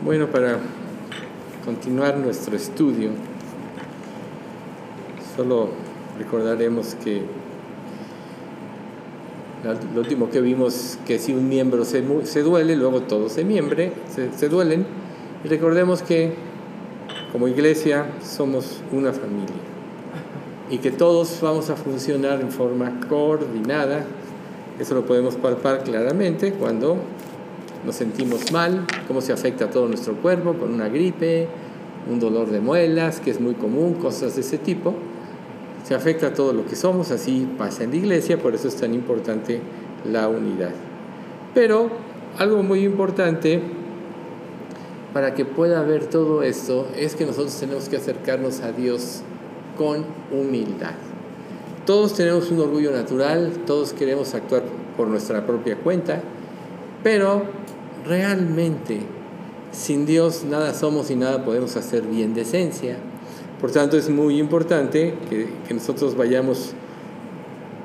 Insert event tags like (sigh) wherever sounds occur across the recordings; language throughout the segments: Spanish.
Bueno, para continuar nuestro estudio, solo recordaremos que lo último que vimos que si un miembro se, se duele, luego todos se, miembre, se, se duelen. Y recordemos que como iglesia somos una familia y que todos vamos a funcionar en forma coordinada. Eso lo podemos palpar claramente cuando nos sentimos mal, cómo se afecta a todo nuestro cuerpo con una gripe, un dolor de muelas, que es muy común, cosas de ese tipo. Se afecta a todo lo que somos, así pasa en la iglesia, por eso es tan importante la unidad. Pero algo muy importante para que pueda haber todo esto es que nosotros tenemos que acercarnos a Dios con humildad. Todos tenemos un orgullo natural, todos queremos actuar por nuestra propia cuenta, pero realmente sin Dios nada somos y nada podemos hacer bien de esencia. Por tanto, es muy importante que, nosotros vayamos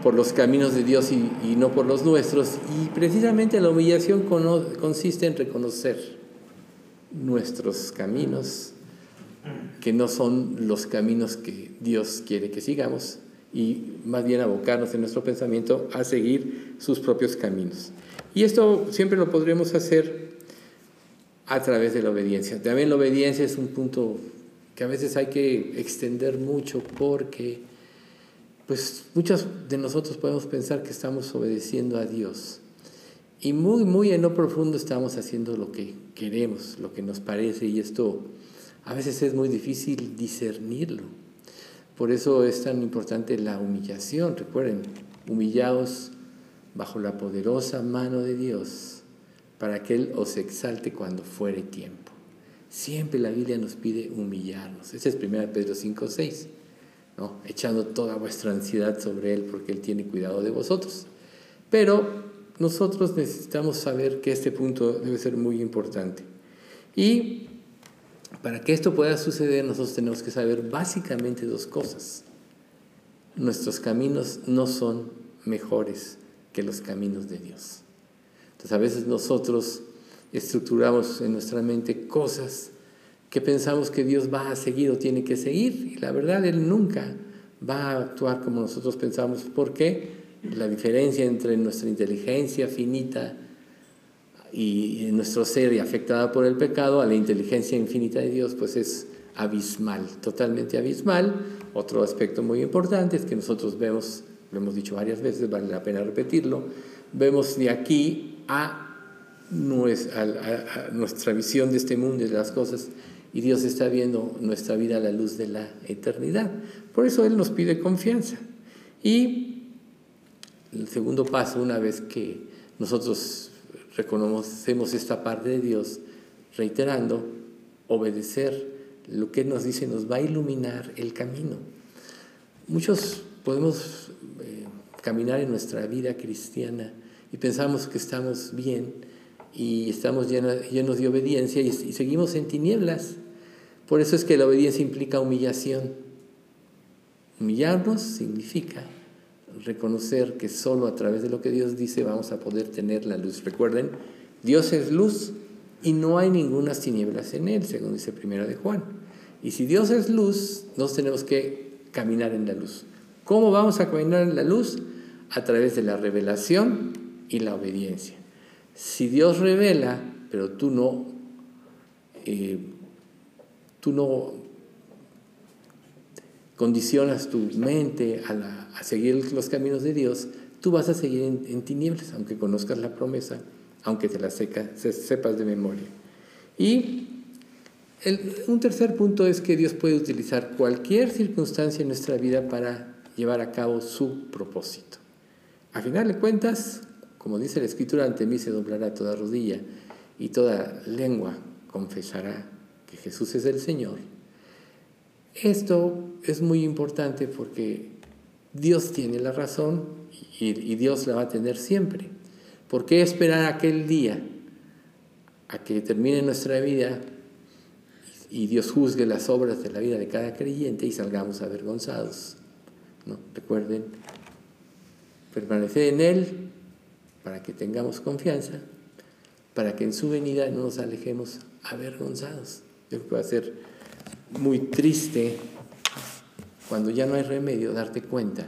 por los caminos de Dios y, y, no por los nuestros. Y precisamente la humillación consiste en reconocer nuestros caminos, que no son los caminos que Dios quiere que sigamos, y más bien abocarnos en nuestro pensamiento a seguir sus propios caminos. Y esto siempre lo podremos hacer a través de la obediencia. También la obediencia es un punto que a veces hay que extender mucho porque pues muchos de nosotros podemos pensar que estamos obedeciendo a Dios y muy, muy en lo profundo estamos haciendo lo que queremos, lo que nos parece y esto a veces es muy difícil discernirlo. Por eso es tan importante la humillación. Recuerden, humillaos bajo la poderosa mano de Dios para que Él os exalte cuando fuere tiempo. Siempre la Biblia nos pide humillarnos. Ese es 1 Pedro 5, 6. ¿no? Echando toda vuestra ansiedad sobre Él porque Él tiene cuidado de vosotros. Pero nosotros necesitamos saber que este punto debe ser muy importante. Y para que esto pueda suceder, nosotros tenemos que saber básicamente dos cosas. Nuestros caminos no son mejores que los caminos de Dios. Entonces a veces nosotros estructuramos en nuestra mente cosas que pensamos que Dios va a seguir o tiene que seguir. Y la verdad, Él nunca va a actuar como nosotros pensamos. ¿Por qué? La diferencia entre nuestra inteligencia finita y nuestro ser y afectada por el pecado a la inteligencia infinita de Dios, pues es abismal, totalmente abismal. Otro aspecto muy importante es que nosotros vemos, lo hemos dicho varias veces, vale la pena repetirlo, vemos de aquí a nuestra, visión de este mundo y de las cosas, y Dios está viendo nuestra vida a la luz de la eternidad. Por eso Él nos pide confianza. Y el segundo paso, una vez que nosotros reconocemos esta parte de Dios, reiterando, obedecer lo que nos dice nos va a iluminar el camino. Muchos podemos caminar en nuestra vida cristiana y pensamos que estamos bien y estamos llenos, de obediencia y, y seguimos en tinieblas. Por eso es que la obediencia implica humillación. Humillarnos significa reconocer que solo a través de lo que Dios dice vamos a poder tener la luz. Recuerden, Dios es luz y no hay ninguna tinieblas en él, según dice primero de Juan. Y si Dios es luz, nos tenemos que caminar en la luz. ¿Cómo vamos a caminar en la luz? A través de la revelación y la obediencia. Si Dios revela, pero tú no, eh, tú no condicionas tu mente a, seguir los caminos de Dios, tú vas a seguir en, tinieblas, aunque conozcas la promesa, aunque te la sepas de memoria. Y un tercer punto es que Dios puede utilizar cualquier circunstancia en nuestra vida para llevar a cabo su propósito. A final de cuentas, como dice la Escritura, ante mí se doblará toda rodilla y toda lengua confesará que Jesús es el Señor esto es muy importante porque Dios tiene la razón y, Dios la va a tener siempre. ¿Por qué esperar aquel día a que termine nuestra vida y Dios juzgue las obras de la vida de cada creyente y salgamos avergonzados? ¿No? Recuerden, permanecer en Él para que tengamos confianza, para que en su venida no nos alejemos avergonzados. Yo creo que va a ser muy triste cuando ya no hay remedio darte cuenta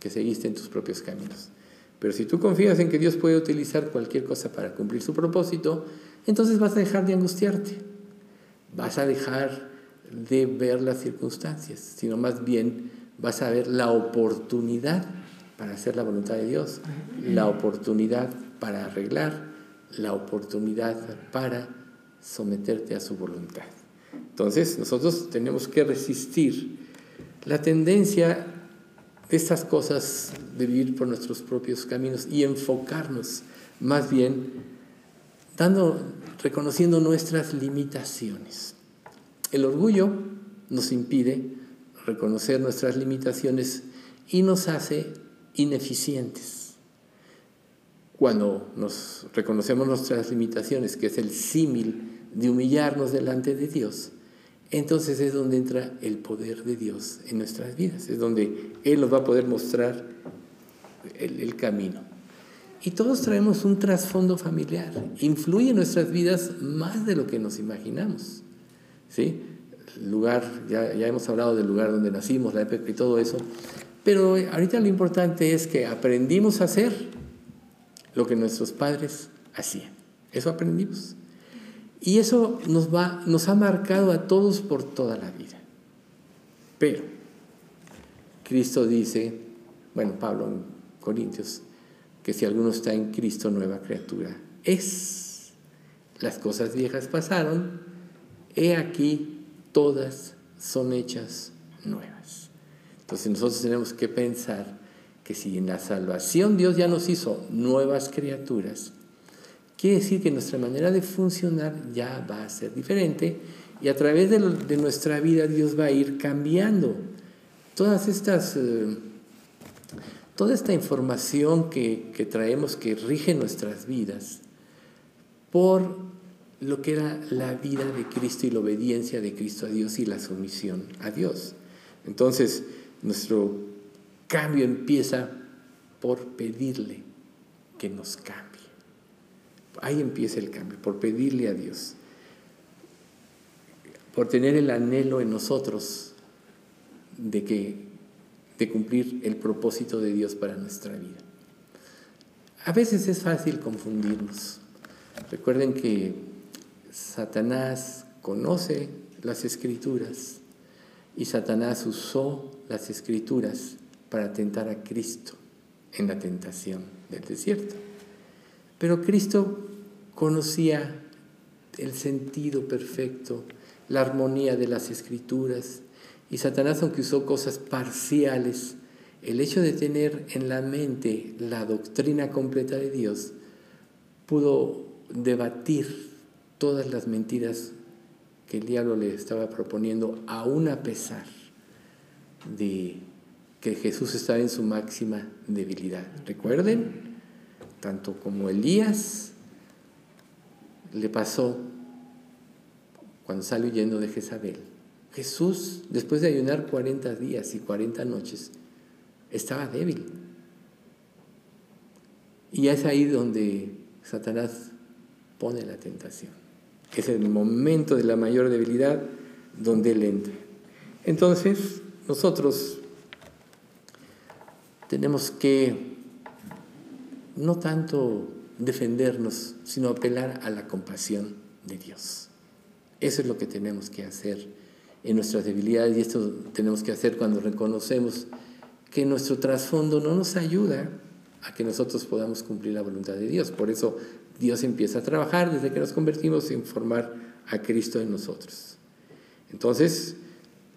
que seguiste en tus propios caminos. Pero si tú confías en que Dios puede utilizar cualquier cosa para cumplir su propósito, entonces vas a dejar de angustiarte, vas a dejar de ver las circunstancias, sino más bien vas a ver la oportunidad para hacer la voluntad de Dios, la oportunidad para arreglar, la oportunidad para someterte a su voluntad. Entonces nosotros tenemos que resistir la tendencia de estas cosas de vivir por nuestros propios caminos y enfocarnos más bien dando, reconociendo nuestras limitaciones. El orgullo nos impide reconocer nuestras limitaciones y nos hace ineficientes. Cuando nos reconocemos nuestras limitaciones, que es el símil de humillarnos delante de Dios, entonces es donde entra el poder de Dios en nuestras vidas, es donde Él nos va a poder mostrar el, el camino. Y todos traemos un trasfondo familiar, influye en nuestras vidas más de lo que nos imaginamos. ¿sí? El lugar, ya, ya hemos hablado del lugar donde nacimos, la época y todo eso, pero ahorita lo importante es que aprendimos a hacer lo que nuestros padres hacían. Eso aprendimos. Y eso nos, va, nos ha marcado a todos por toda la vida. Pero Cristo dice, bueno, Pablo en Corintios, que si alguno está en Cristo, nueva criatura es. Las cosas viejas pasaron, he aquí, todas son hechas nuevas. Entonces nosotros tenemos que pensar que si en la salvación Dios ya nos hizo nuevas criaturas, Quiere decir que nuestra manera de funcionar ya va a ser diferente y a través de, nuestra vida Dios va a ir cambiando todas estas, eh, toda esta información que, que traemos que rige nuestras vidas por lo que era la vida de Cristo y la obediencia de Cristo a Dios y la sumisión a Dios. Entonces, nuestro cambio empieza por pedirle que nos cambie. Ahí empieza el cambio, por pedirle a Dios, por tener el anhelo en nosotros de que de cumplir el propósito de Dios para nuestra vida. A veces es fácil confundirnos. Recuerden que Satanás conoce las escrituras y Satanás usó las escrituras para tentar a Cristo en la tentación del desierto. Pero Cristo conocía el sentido perfecto, la armonía de las escrituras. Y Satanás, aunque usó cosas parciales, el hecho de tener en la mente la doctrina completa de Dios, pudo debatir todas las mentiras que el diablo le estaba proponiendo, aún a pesar de que Jesús estaba en su máxima debilidad. Recuerden, tanto como Elías le pasó cuando salió huyendo de Jezabel. Jesús, después de ayunar 40 días y 40 noches, estaba débil. Y es ahí donde Satanás pone la tentación. Es el momento de la mayor debilidad donde él entra. Entonces, nosotros tenemos que no tanto defendernos, sino apelar a la compasión de Dios. Eso es lo que tenemos que hacer en nuestras debilidades y esto tenemos que hacer cuando reconocemos que nuestro trasfondo no nos ayuda a que nosotros podamos cumplir la voluntad de Dios. Por eso Dios empieza a trabajar desde que nos convertimos en formar a Cristo en nosotros. Entonces,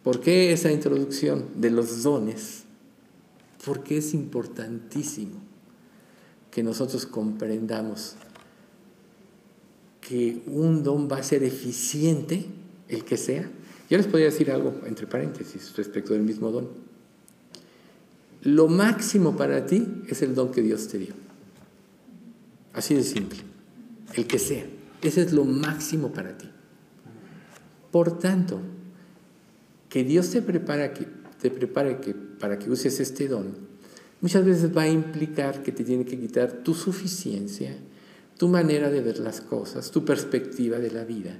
¿por qué esa introducción de los dones? Porque es importantísimo que nosotros comprendamos que un don va a ser eficiente, el que sea. Yo les podría decir algo, entre paréntesis, respecto del mismo don. Lo máximo para ti es el don que Dios te dio. Así de simple. El que sea. Ese es lo máximo para ti. Por tanto, que Dios te prepara que, te prepare que, para que uses este don muchas veces va a implicar que te tiene que quitar tu suficiencia, tu manera de ver las cosas, tu perspectiva de la vida.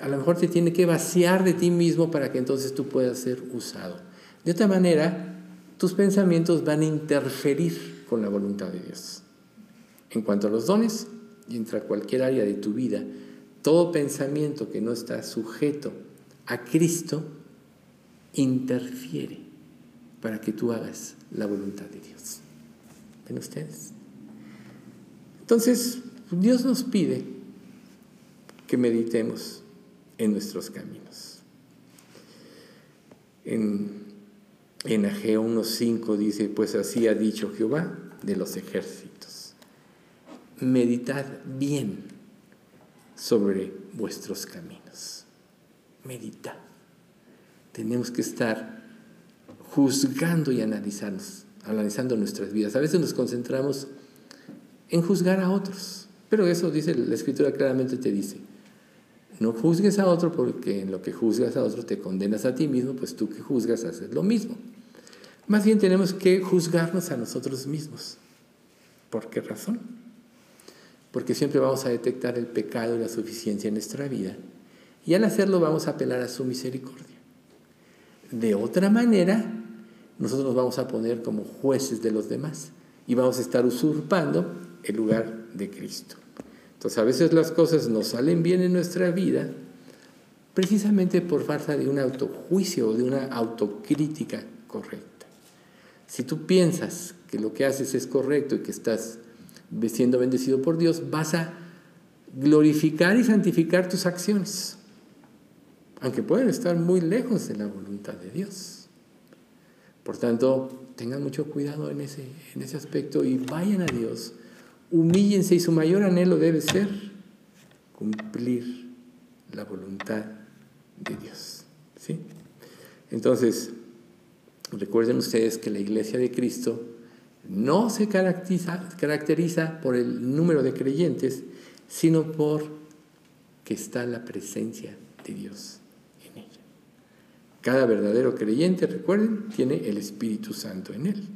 A lo mejor te tiene que vaciar de ti mismo para que entonces tú puedas ser usado. De otra manera, tus pensamientos van a interferir con la voluntad de Dios. En cuanto a los dones, y entra cualquier área de tu vida, todo pensamiento que no está sujeto a Cristo interfiere para que tú hagas la voluntad de Dios. ¿Ven ustedes? Entonces, Dios nos pide que meditemos en nuestros caminos. En, en Ageo 1.5 dice, pues así ha dicho Jehová de los ejércitos. Meditad bien sobre vuestros caminos. Meditad. Tenemos que estar juzgando y analizando nuestras vidas. A veces nos concentramos en juzgar a otros, pero eso dice la escritura claramente te dice, no juzgues a otro porque en lo que juzgas a otro te condenas a ti mismo, pues tú que juzgas haces lo mismo. Más bien tenemos que juzgarnos a nosotros mismos. ¿Por qué razón? Porque siempre vamos a detectar el pecado y la suficiencia en nuestra vida y al hacerlo vamos a apelar a su misericordia. De otra manera, nosotros nos vamos a poner como jueces de los demás y vamos a estar usurpando el lugar de Cristo. Entonces a veces las cosas no salen bien en nuestra vida precisamente por falta de un autojuicio o de una autocrítica correcta. Si tú piensas que lo que haces es correcto y que estás siendo bendecido por Dios, vas a glorificar y santificar tus acciones, aunque pueden estar muy lejos de la voluntad de Dios. Por tanto, tengan mucho cuidado en ese, en ese aspecto y vayan a Dios humíllense y su mayor anhelo debe ser cumplir la voluntad de Dios. ¿sí? Entonces, recuerden ustedes que la iglesia de Cristo no se caracteriza, caracteriza por el número de creyentes, sino por que está la presencia de Dios. Cada verdadero creyente, recuerden, tiene el Espíritu Santo en él.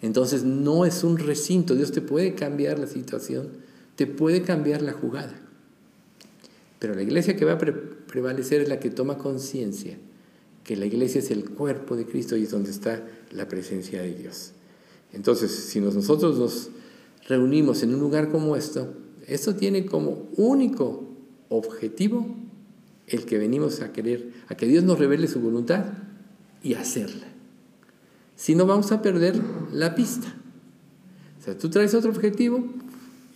Entonces no es un recinto, Dios te puede cambiar la situación, te puede cambiar la jugada. Pero la iglesia que va a prevalecer es la que toma conciencia que la iglesia es el cuerpo de Cristo y es donde está la presencia de Dios. Entonces, si nosotros nos reunimos en un lugar como esto, esto tiene como único objetivo el que venimos a querer, a que Dios nos revele su voluntad y hacerla. Si no, vamos a perder la pista. O sea, tú traes otro objetivo,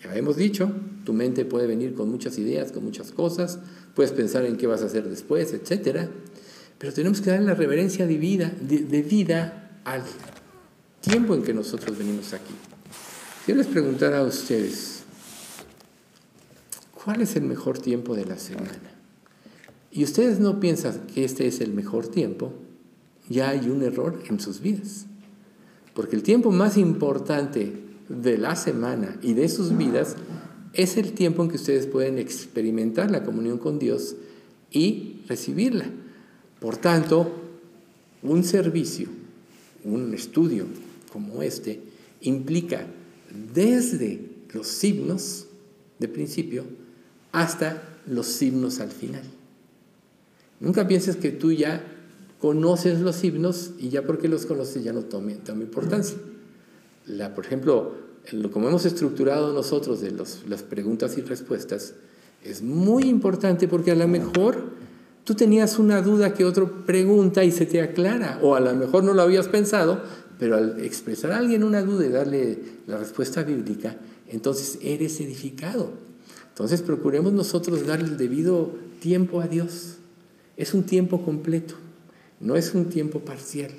ya hemos dicho, tu mente puede venir con muchas ideas, con muchas cosas, puedes pensar en qué vas a hacer después, etc. Pero tenemos que darle la reverencia de vida, de, vida al tiempo en que nosotros venimos aquí. Si yo les preguntara a ustedes, ¿cuál es el mejor tiempo de la semana? Y ustedes no piensan que este es el mejor tiempo, ya hay un error en sus vidas. Porque el tiempo más importante de la semana y de sus vidas es el tiempo en que ustedes pueden experimentar la comunión con Dios y recibirla. Por tanto, un servicio, un estudio como este, implica desde los signos de principio hasta los signos al final. Nunca pienses que tú ya conoces los himnos y ya porque los conoces ya no toma, importancia. La, por ejemplo, lo como hemos estructurado nosotros de las preguntas y respuestas, es muy importante porque a lo mejor tú tenías una duda que otro pregunta y se te aclara, o a lo mejor no lo habías pensado, pero al expresar a alguien una duda y darle la respuesta bíblica, entonces eres edificado. Entonces procuremos nosotros darle el debido tiempo a Dios. Es un tiempo completo. No es un tiempo parcial.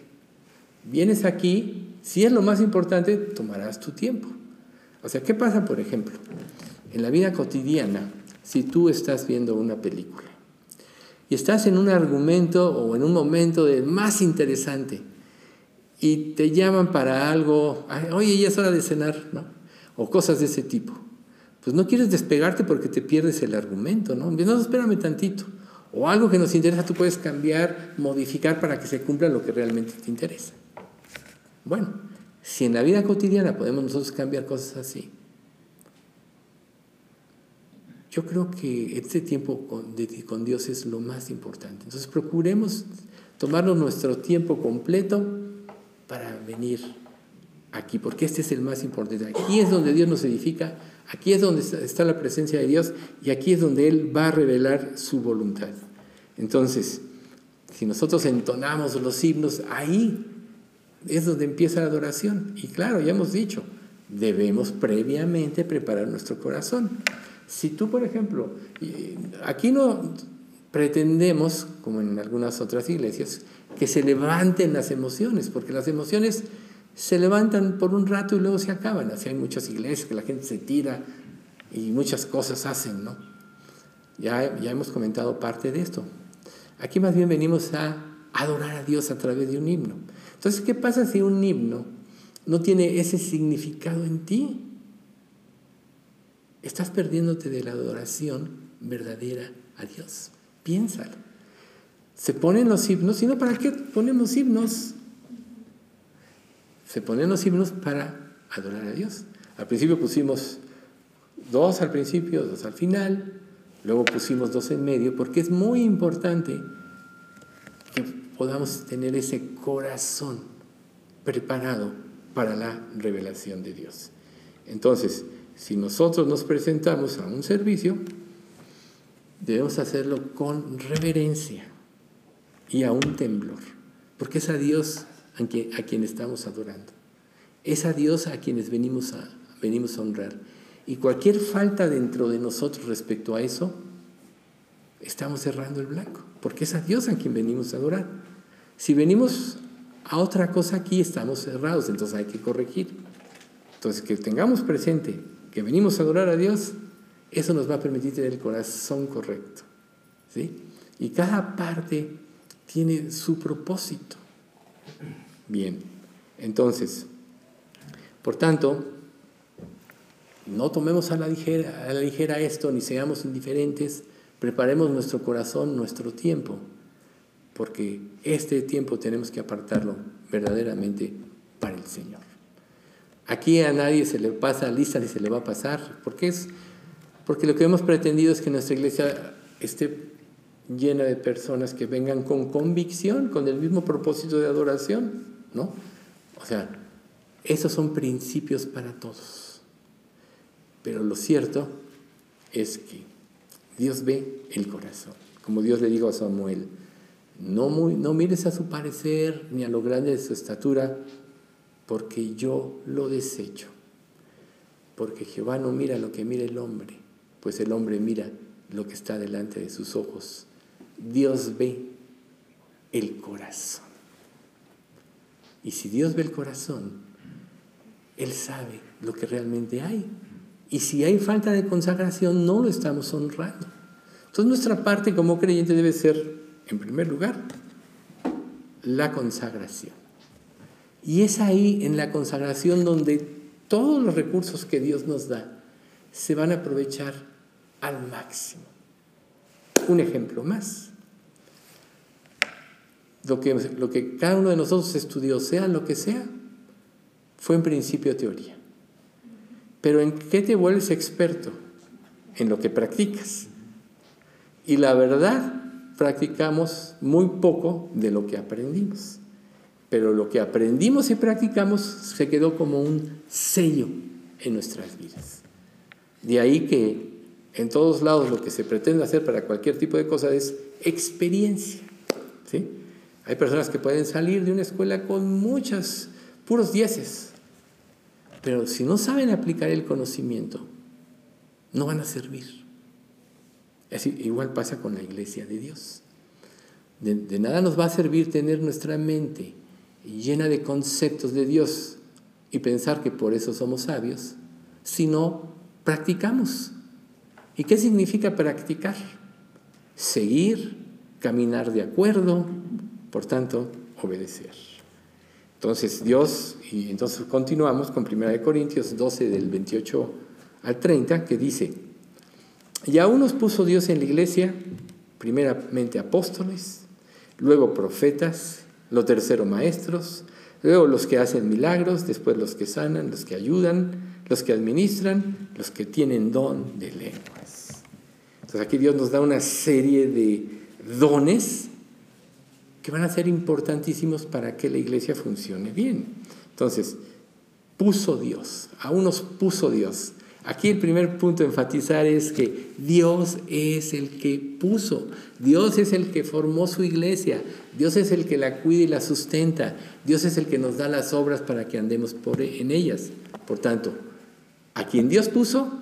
Vienes aquí, si es lo más importante, tomarás tu tiempo. O sea, ¿qué pasa, por ejemplo? En la vida cotidiana, si tú estás viendo una película y estás en un argumento o en un momento de más interesante y te llaman para algo, oye, ya es hora de cenar, ¿no? O cosas de ese tipo. Pues no quieres despegarte porque te pierdes el argumento, ¿no? No, espérame tantito o algo que nos interesa, tú puedes cambiar, modificar para que se cumpla lo que realmente te interesa. Bueno, si en la vida cotidiana podemos nosotros cambiar cosas así, yo creo que este tiempo con, con Dios es lo más importante. Entonces procuremos tomarnos nuestro tiempo completo para venir aquí, porque este es el más importante. Aquí es donde Dios nos edifica, aquí es donde está la presencia de Dios y aquí es donde Él va a revelar su voluntad. Entonces, si nosotros entonamos los himnos, ahí es donde empieza la adoración. Y claro, ya hemos dicho, debemos previamente preparar nuestro corazón. Si tú, por ejemplo, aquí no pretendemos, como en algunas otras iglesias, que se levanten las emociones, porque las emociones se levantan por un rato y luego se acaban. Así hay muchas iglesias que la gente se tira y muchas cosas hacen, ¿no? Ya, ya hemos comentado parte de esto. Aquí más bien venimos a adorar a Dios a través de un himno. Entonces, ¿qué pasa si un himno no tiene ese significado en ti? Estás perdiéndote de la adoración verdadera a Dios. Piénsalo. Se ponen los himnos, sino ¿para qué ponemos himnos? Se ponen los himnos para adorar a Dios. Al principio pusimos dos al principio, dos al final, luego pusimos dos en medio, porque es muy importante que podamos tener ese corazón preparado para la revelación de Dios. Entonces, si nosotros nos presentamos a un servicio, debemos hacerlo con reverencia y a un temblor, porque es a Dios a quien, estamos adorando, es a Dios a quienes venimos a, venimos a honrar. Y cualquier falta dentro de nosotros respecto a eso, estamos cerrando el blanco, porque es a Dios a quien venimos a adorar. Si venimos a otra cosa aquí, estamos cerrados, entonces hay que corregir. Entonces, que tengamos presente que venimos a adorar a Dios, eso nos va a permitir tener el corazón correcto. ¿sí? Y cada parte tiene su propósito. Bien, entonces, por tanto, no tomemos a la, ligera, esto ni seamos indiferentes, preparemos nuestro corazón, nuestro tiempo, porque este tiempo tenemos que apartarlo verdaderamente para el Señor. Aquí a nadie se le pasa lista ni se le va a pasar, porque es porque lo que hemos pretendido es que nuestra iglesia esté llena de personas que vengan con convicción, con el mismo propósito de adoración, O sea, esos son principios para todos. Pero lo cierto es que Dios ve el corazón. Como Dios le dijo a Samuel, no, no mires a su parecer ni a lo grande de su estatura, porque yo lo desecho. Porque Jehová no mira lo que mira el hombre pues el hombre mira lo que está delante de sus ojos. Dios ve el corazón. Y si Dios ve el corazón, Él sabe lo que realmente hay. Y si hay falta de consagración, no lo estamos honrando. Entonces nuestra parte como creyente debe ser, en primer lugar, la consagración. Y es ahí en la consagración donde todos los recursos que Dios nos da se van a aprovechar al máximo. Un ejemplo más. Lo que, lo que cada uno de nosotros estudió, sea lo que sea, fue en principio teoría. Pero ¿en qué te vuelves experto? En lo que practicas. Y la verdad, practicamos muy poco de lo que aprendimos. Pero lo que aprendimos y practicamos se quedó como un sello en nuestras vidas. De ahí que en todos lados lo que se pretende hacer para cualquier tipo de cosa es experiencia. Hay personas que pueden salir de una escuela con muchas, puros dieces, pero si no saben aplicar el conocimiento, no van a servir. Igual pasa con la iglesia de Dios. De, de nada nos va a servir tener nuestra mente llena de conceptos de Dios y pensar que por eso somos sabios, si no practicamos. ¿Y qué significa practicar? Seguir, caminar de acuerdo, por tanto, obedecer. Entonces Dios, y entonces continuamos con 1 Corintios 12 del 28 al 30, que dice, y aún nos puso Dios en la iglesia, primeramente apóstoles, luego profetas, lo tercero maestros, luego los que hacen milagros, después los que sanan, los que ayudan, los que administran, los que tienen don de lenguas. Entonces aquí Dios nos da una serie de dones que van a ser importantísimos para que la iglesia funcione bien. Entonces, puso Dios, a unos puso Dios. Aquí el primer punto a enfatizar es que Dios es el que puso, Dios es el que formó su iglesia, Dios es el que la cuida y la sustenta, Dios es el que nos da las obras para que andemos por, en ellas. Por tanto, a quien Dios puso,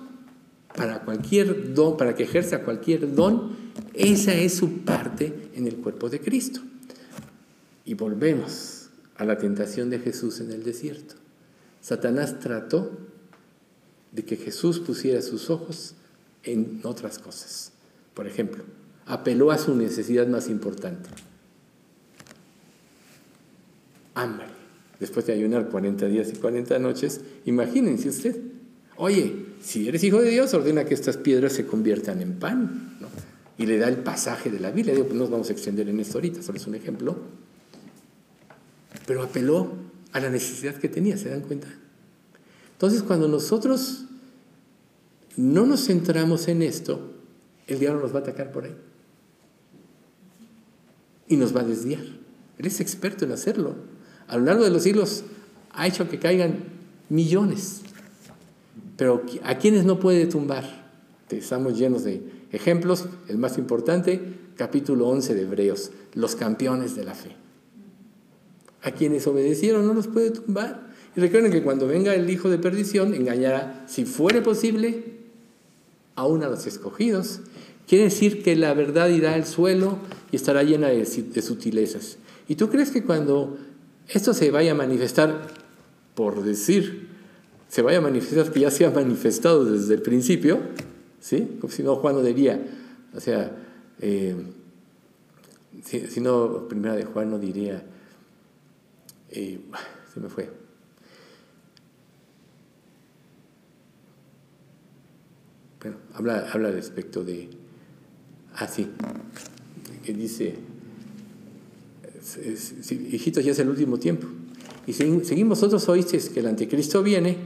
para cualquier don, para que ejerza cualquier don, esa es su parte en el cuerpo de Cristo. Y volvemos a la tentación de Jesús en el desierto. Satanás trató de que Jesús pusiera sus ojos en otras cosas. Por ejemplo, apeló a su necesidad más importante. Hambre. Después de ayunar 40 días y 40 noches, imagínense usted, oye, si eres hijo de Dios, ordena que estas piedras se conviertan en pan. Y le da el pasaje de la Biblia. Digo, pues no nos vamos a extender en esto ahorita, solo es un ejemplo. Pero apeló a la necesidad que tenía, ¿se dan cuenta? Entonces, cuando nosotros no nos centramos en esto, el diablo nos va a atacar por ahí. Y nos va a desviar. Él es experto en hacerlo. A lo largo de los siglos ha hecho que caigan millones. Pero ¿a quiénes no puede tumbar? Estamos llenos de ejemplos. El más importante, capítulo 11 de Hebreos, los campeones de la fe. A quienes obedecieron no los puede tumbar. Y recuerden que cuando venga el hijo de perdición, engañará, si fuere posible, aún a los escogidos. Quiere decir que la verdad irá al suelo y estará llena de, sutilezas. ¿Y tú crees que cuando esto se vaya a manifestar, por decir, se vaya a manifestar, que ya se ha manifestado desde el principio, ¿sí? Como si no, Juan no diría, o sea, eh, si, no, primera de Juan no diría, eh, se me fue. Bueno, habla, habla respecto de, ah, sí, que dice, hijitos, ya es el último tiempo. Y seguimos otros oísteis que el anticristo viene,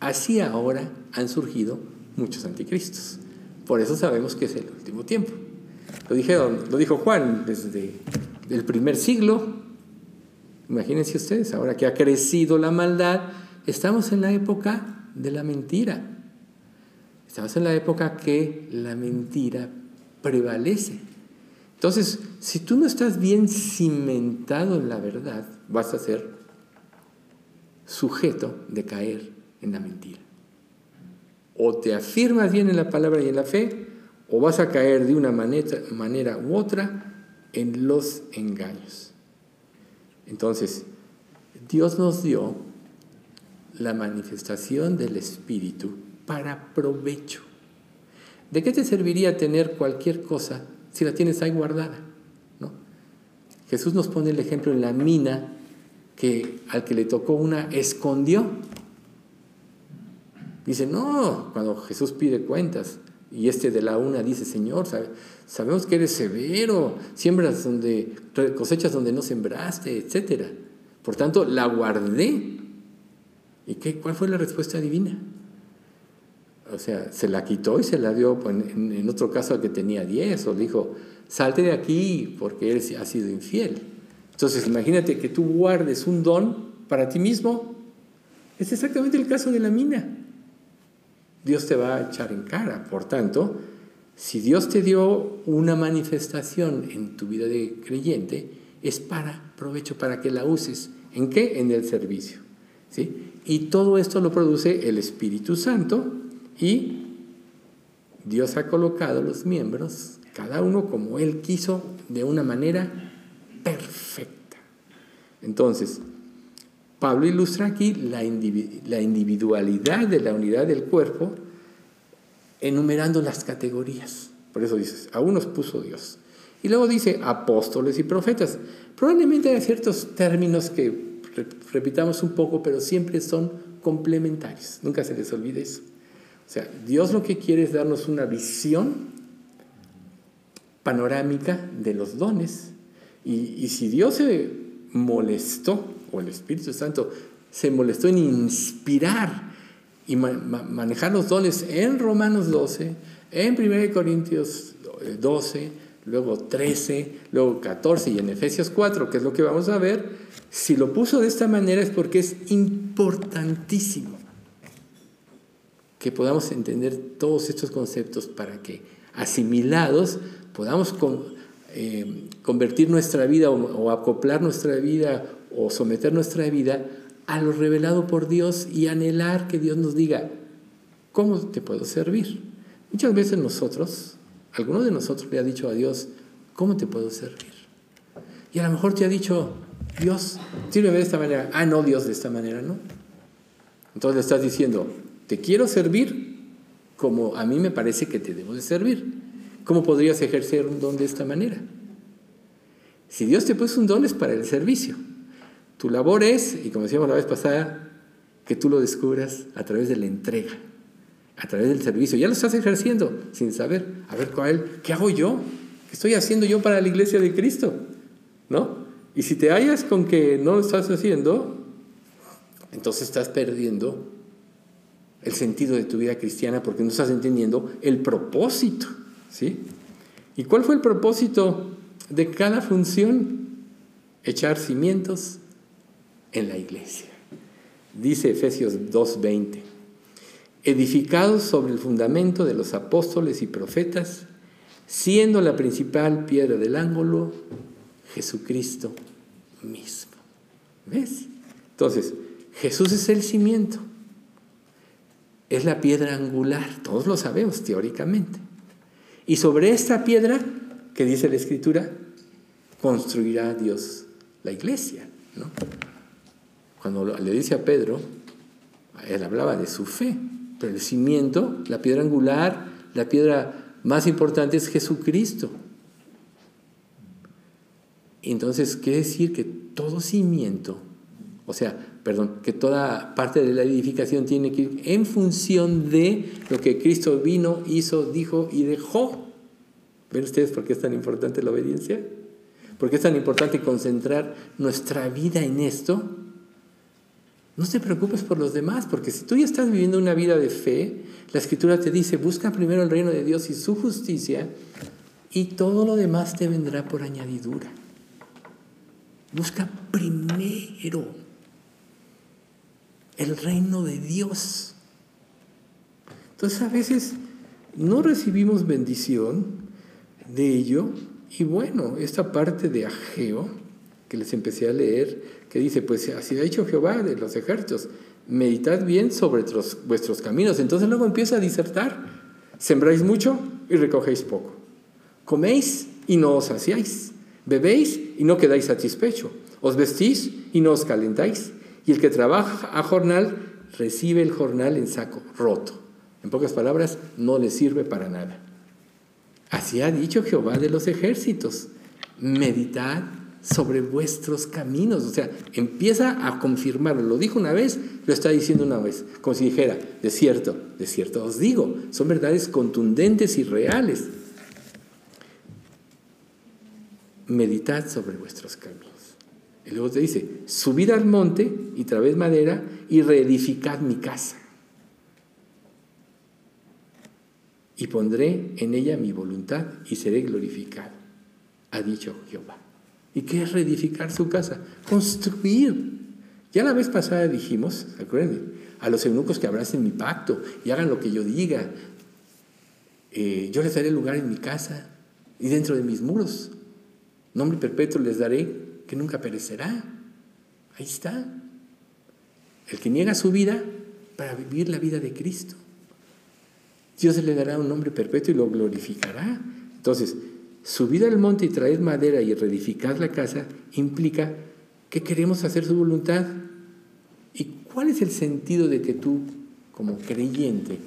así ahora han surgido muchos anticristos. Por eso sabemos que es el último tiempo. Lo, dijeron, lo dijo Juan desde el primer siglo. Imagínense ustedes, ahora que ha crecido la maldad, estamos en la época de la mentira. Estamos en la época que la mentira prevalece. Entonces, si tú no estás bien cimentado en la verdad, vas a ser sujeto de caer en la mentira. O te afirmas bien en la palabra y en la fe, o vas a caer de una manera, manera u otra en los engaños. Entonces, Dios nos dio la manifestación del Espíritu para provecho. ¿De qué te serviría tener cualquier cosa si la tienes ahí guardada? ¿No? Jesús nos pone el ejemplo en la mina que al que le tocó una escondió. Dice, no, cuando Jesús pide cuentas y este de la una dice, Señor, sabemos que eres severo, siembras donde, cosechas donde no sembraste, etc. Por tanto, la guardé. ¿Y qué, cuál fue la respuesta divina? O sea, se la quitó y se la dio en, otro caso al que tenía 10, o dijo, salte de aquí porque eres, has sido infiel. Entonces, imagínate que tú guardes un don para ti mismo. Es exactamente el caso de la mina. Dios te va a echar en cara. Por tanto, si Dios te dio una manifestación en tu vida de creyente, es para provecho, para que la uses. ¿En qué? En el servicio. ¿sí? Y todo esto lo produce el Espíritu Santo y Dios ha colocado los miembros, cada uno como Él quiso, de una manera perfecta. Entonces, Pablo ilustra aquí la, individualidad de la unidad del cuerpo, enumerando las categorías. Por eso dice, a unos puso Dios. Y luego dice apóstoles y profetas. Probablemente hay ciertos términos que repitamos un poco, pero siempre son complementarios. Nunca se les olvide eso. O sea, Dios lo que quiere es darnos una visión panorámica de los dones. Y, si Dios se molestó, o el Espíritu Santo se molestó en inspirar y manejar los dones en Romanos 12, En 1 Corintios 12, luego 13, luego 14 y en Efesios 4, que es lo que vamos a ver, si lo puso de esta manera es porque es importantísimo que podamos entender todos estos conceptos para que asimilados podamos eh, convertir nuestra vida o, acoplar nuestra vida o someter nuestra vida a lo revelado por Dios y anhelar que Dios nos diga, ¿cómo te puedo servir? Muchas veces nosotros, alguno de nosotros le ha dicho a Dios, ¿cómo te puedo servir? Y a lo mejor te ha dicho, Dios, sírveme de esta manera. Ah, no, Dios, de esta manera no. Entonces le estás diciendo, te quiero servir como a mí me parece que te debo de servir. ¿Cómo podrías ejercer un don de esta manera? Si Dios te puso un don es para el servicio. Tu labor es, y como decíamos la vez pasada, que tú lo descubras a través de la entrega, a través del servicio. Ya lo estás ejerciendo sin saber. A ver, ¿cuál? ¿Qué hago yo? ¿Qué estoy haciendo yo para la iglesia de Cristo? ¿No? Y si te hallas con que no lo estás haciendo, entonces estás perdiendo el sentido de tu vida cristiana porque no estás entendiendo el propósito. ¿sí? ¿Y cuál fue el propósito de cada función? Echar cimientos en la iglesia. Dice Efesios 2.20, edificados sobre el fundamento de los apóstoles y profetas, siendo la principal piedra del ángulo Jesucristo mismo. ¿Ves? Entonces, Jesús es el cimiento es la piedra angular, todos lo sabemos teóricamente. Y sobre esta piedra, que dice la Escritura, construirá Dios la iglesia. Cuando le dice a Pedro, él hablaba de su fe, pero el cimiento, la piedra angular, la piedra más importante es Jesucristo. Entonces, quiere decir que todo cimiento, o sea, perdón, que toda parte de la edificación tiene que ir en función de lo que Cristo vino, hizo, dijo y dejó. ¿Ven ustedes por qué es tan importante la obediencia? ¿Por qué es tan importante concentrar nuestra vida en esto? No te preocupes por los demás, porque si tú ya estás viviendo una vida de fe, la escritura te dice, busca primero el reino de Dios y su justicia, y todo lo demás te vendrá por añadidura. Busca primero el reino de Dios. Entonces a veces no recibimos bendición de ello y bueno, esta parte de Ageo que les empecé a leer, que dice, pues así ha dicho Jehová de los ejércitos, meditad bien sobre vuestros caminos. Entonces luego empieza a disertar, sembráis mucho y recogéis poco, coméis y no os saciáis, bebéis y no quedáis satisfecho, os vestís y no os calentáis y el que trabaja a jornal recibe el jornal en saco roto. En pocas palabras, no le sirve para nada. Así ha dicho Jehová de los ejércitos. Meditad sobre vuestros caminos. O sea, empieza a confirmarlo. Lo dijo una vez, lo está diciendo una vez. Como si dijera, de cierto, de cierto os digo. Son verdades contundentes y reales. Meditad sobre vuestros caminos. Y luego te dice, subid al monte y traed madera y reedificad mi casa. Y pondré en ella mi voluntad y seré glorificado, ha dicho Jehová. ¿Y qué es reedificar su casa? Construir. Ya la vez pasada dijimos, acuérdense, a los eunucos que abracen mi pacto y hagan lo que yo diga. Eh, yo les daré lugar en mi casa y dentro de mis muros. Nombre perpetuo les daré que nunca perecerá. Ahí está. El que niega su vida para vivir la vida de Cristo. Dios le dará un nombre perpetuo y lo glorificará. Entonces, subir al monte y traer madera y reedificar la casa implica que queremos hacer su voluntad. ¿Y cuál es el sentido de que tú, como creyente,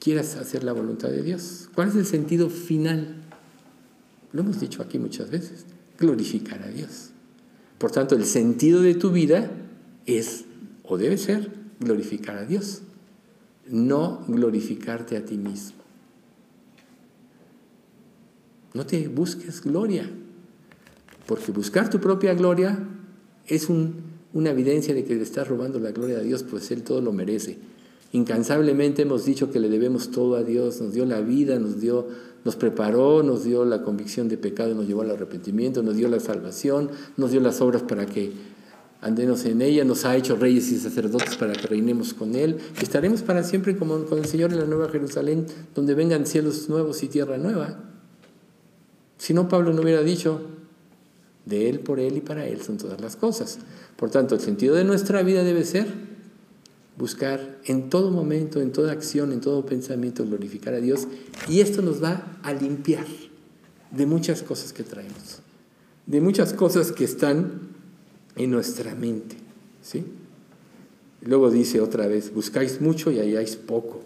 quieras hacer la voluntad de Dios? ¿Cuál es el sentido final? Lo hemos dicho aquí muchas veces glorificar a Dios. Por tanto, el sentido de tu vida es, o debe ser, glorificar a Dios, no glorificarte a ti mismo. No te busques gloria, porque buscar tu propia gloria es una evidencia de que le estás robando la gloria a Dios, pues Él todo lo merece. Incansablemente hemos dicho que le debemos todo a Dios, nos dio la vida, nos dio nos preparó, nos dio la convicción de pecado, nos llevó al arrepentimiento, nos dio la salvación, nos dio las obras para que andemos en ella, nos ha hecho reyes y sacerdotes para que reinemos con Él. Estaremos para siempre como con el Señor en la Nueva Jerusalén, donde vengan cielos nuevos y tierra nueva. Si no, Pablo no hubiera dicho, de Él, por Él y para Él son todas las cosas. Por tanto, el sentido de nuestra vida debe ser buscar en todo momento, en toda acción, en todo pensamiento, glorificar a Dios. Y esto nos va a limpiar de muchas cosas que traemos, de muchas cosas que están en nuestra mente. ¿sí? Luego dice otra vez, buscáis mucho y halláis poco,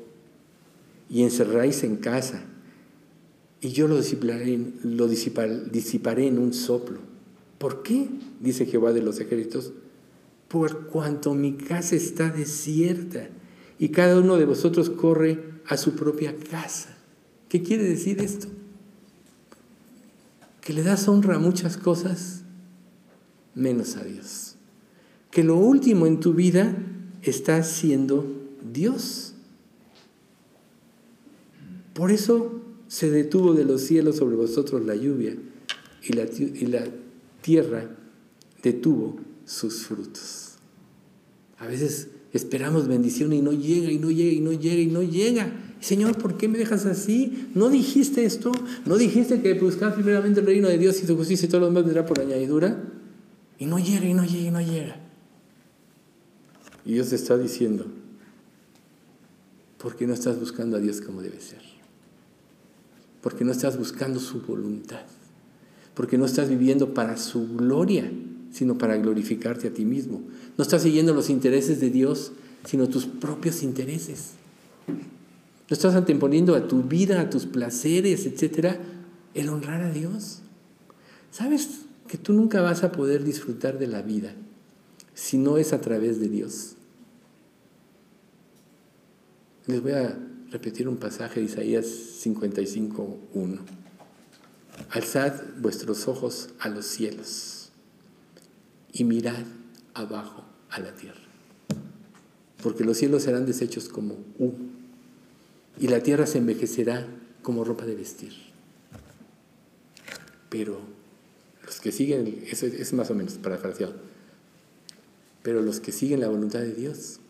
y encerráis en casa, y yo lo disiparé, en un soplo. ¿Por qué? Dice Jehová de los ejércitos, por cuanto mi casa está desierta y cada uno de vosotros corre a su propia casa. ¿Qué quiere decir esto? Que le das honra a muchas cosas menos a Dios. Que lo último en tu vida está siendo Dios. Por eso se detuvo de los cielos sobre vosotros la lluvia y la, tierra detuvo sus frutos. A veces esperamos bendición y no llega y no llega y no llega y no llega. Señor, ¿por qué me dejas así? ¿No dijiste esto? ¿No dijiste que buscar primeramente el reino de Dios y su justicia y todo lo demás vendrá por añadidura? Y no llega y no llega y no llega. Y Dios está diciendo, ¿por qué no estás buscando a Dios como debe ser? ¿Por qué no estás buscando su voluntad? ¿Por qué no estás viviendo para su gloria? sino para glorificarte a ti mismo. No estás siguiendo los intereses de Dios, sino tus propios intereses. No estás anteponiendo a tu vida, a tus placeres, etcétera, el honrar a Dios. ¿Sabes que tú nunca vas a poder disfrutar de la vida si no es a través de Dios? Les voy a repetir un pasaje de Isaías 55.1. Alzad vuestros ojos a los cielos y mirad abajo a la tierra. Porque los cielos serán deshechos como humo y la tierra se envejecerá como ropa de vestir. Pero los que siguen, eso es más o menos parafraseado, pero los que siguen la voluntad de Dios,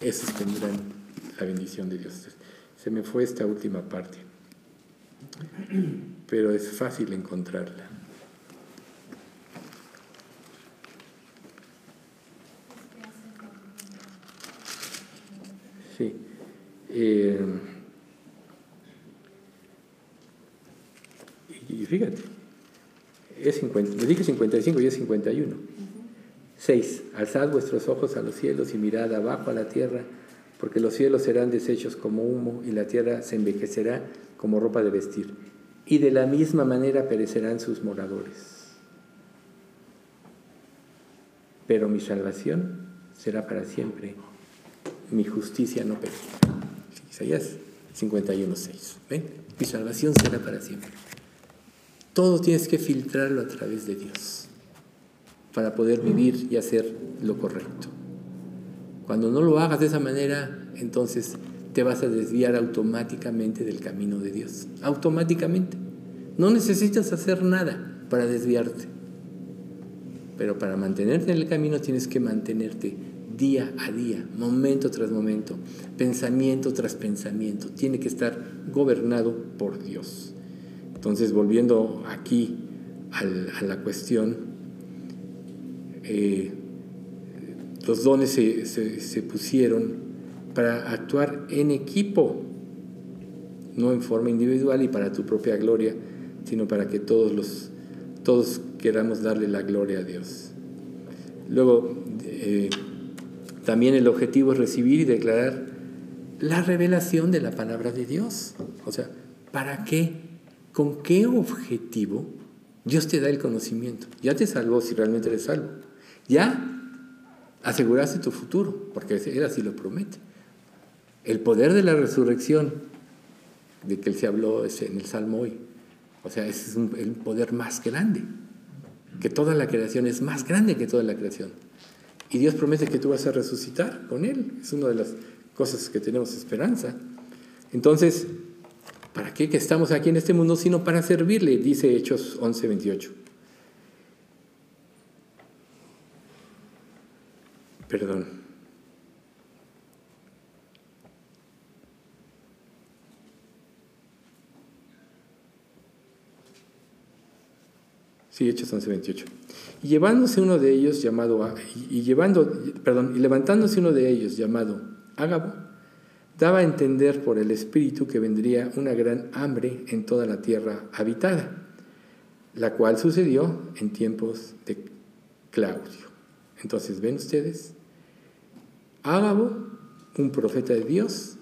esos tendrán la bendición de Dios. Se me fue esta última parte, pero es fácil encontrarla. Eh, y fíjate, es 50, le dije 55 y es 51. 6. Alzad vuestros ojos a los cielos y mirad abajo a la tierra, porque los cielos serán deshechos como humo y la tierra se envejecerá como ropa de vestir. Y de la misma manera perecerán sus moradores. Pero mi salvación será para siempre, mi justicia no perecerá. Isaías 51.6. ¿Ven? Mi salvación será para siempre. Todo tienes que filtrarlo a través de Dios para poder vivir y hacer lo correcto. Cuando no lo hagas de esa manera, entonces te vas a desviar automáticamente del camino de Dios. Automáticamente. No necesitas hacer nada para desviarte. Pero para mantenerte en el camino tienes que mantenerte día a día, momento tras momento, pensamiento tras pensamiento. Tiene que estar gobernado por Dios. Entonces, volviendo aquí a la cuestión, eh, los dones se, pusieron para actuar en equipo, no en forma individual y para tu propia gloria, sino para que todos los todos queramos darle la gloria a Dios. Luego, eh, también el objetivo es recibir y declarar la revelación de la palabra de Dios. O sea, ¿para qué? ¿Con qué objetivo Dios te da el conocimiento? Ya te salvó si realmente eres salvo. Ya aseguraste tu futuro, porque Él así lo promete. El poder de la resurrección, de que Él se habló en el Salmo hoy, o sea, ese es el poder más grande, que toda la creación es más grande que toda la creación. Y Dios promete que tú vas a resucitar con Él. Es una de las cosas que tenemos esperanza. Entonces, ¿para qué que estamos aquí en este mundo sino para servirle? Dice Hechos 11, 28. Perdón. Sí, Hechos 11, 28. Y llevándose uno de ellos llamado, y llevando, perdón, y levantándose uno de ellos llamado Ágabo, daba a entender por el Espíritu que vendría una gran hambre en toda la tierra habitada, la cual sucedió en tiempos de Claudio. Entonces, ¿ven ustedes? Ágabo, un profeta de Dios,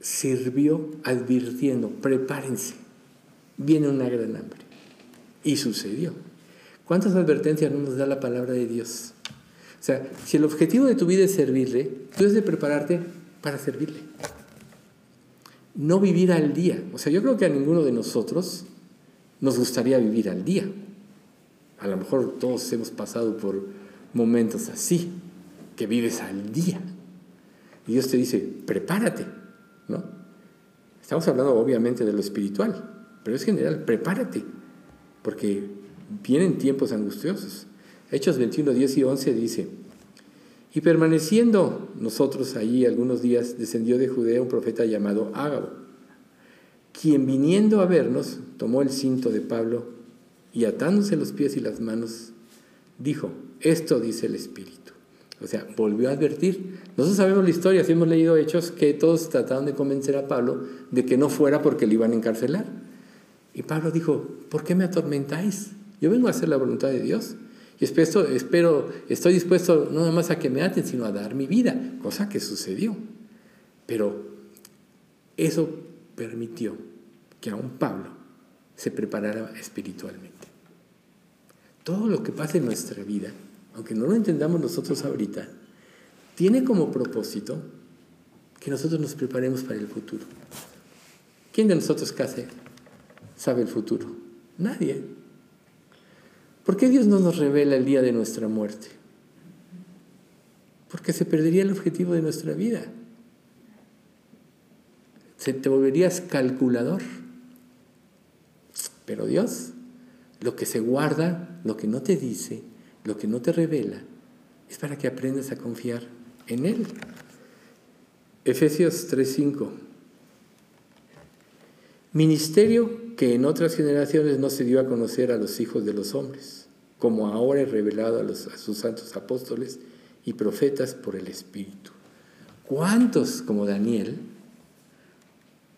sirvió advirtiendo, prepárense, viene una gran hambre. Y sucedió. ¿Cuántas advertencias no nos da la palabra de Dios? O sea, si el objetivo de tu vida es servirle, tú debes de prepararte para servirle. No vivir al día. O sea, yo creo que a ninguno de nosotros nos gustaría vivir al día. A lo mejor todos hemos pasado por momentos así, que vives al día. Y Dios te dice, prepárate, ¿no? Estamos hablando obviamente de lo espiritual, pero es general, prepárate porque vienen tiempos angustiosos. Hechos 21, 10 y 11 dice, y permaneciendo nosotros allí algunos días, descendió de Judea un profeta llamado Ágabo, quien viniendo a vernos, tomó el cinto de Pablo y atándose los pies y las manos, dijo, esto dice el Espíritu. O sea, volvió a advertir. Nosotros sabemos la historia, si hemos leído hechos, que todos trataron de convencer a Pablo de que no fuera porque le iban a encarcelar. Y Pablo dijo, ¿por qué me atormentáis? Yo vengo a hacer la voluntad de Dios. Y espero, espero, estoy dispuesto no nada más a que me aten, sino a dar mi vida, cosa que sucedió. Pero eso permitió que aún Pablo se preparara espiritualmente. Todo lo que pasa en nuestra vida, aunque no lo entendamos nosotros ahorita, tiene como propósito que nosotros nos preparemos para el futuro. ¿Quién de nosotros sabe el futuro? Nadie. ¿Por qué Dios no nos revela el día de nuestra muerte? Porque se perdería el objetivo de nuestra vida. Se te volverías calculador. Pero Dios, lo que se guarda, lo que no te dice, lo que no te revela, es para que aprendas a confiar en Él. Efesios 3:5 Ministerio que en otras generaciones no se dio a conocer a los hijos de los hombres, como ahora es revelado a, a sus santos apóstoles y profetas por el Espíritu. ¿Cuántos como Daniel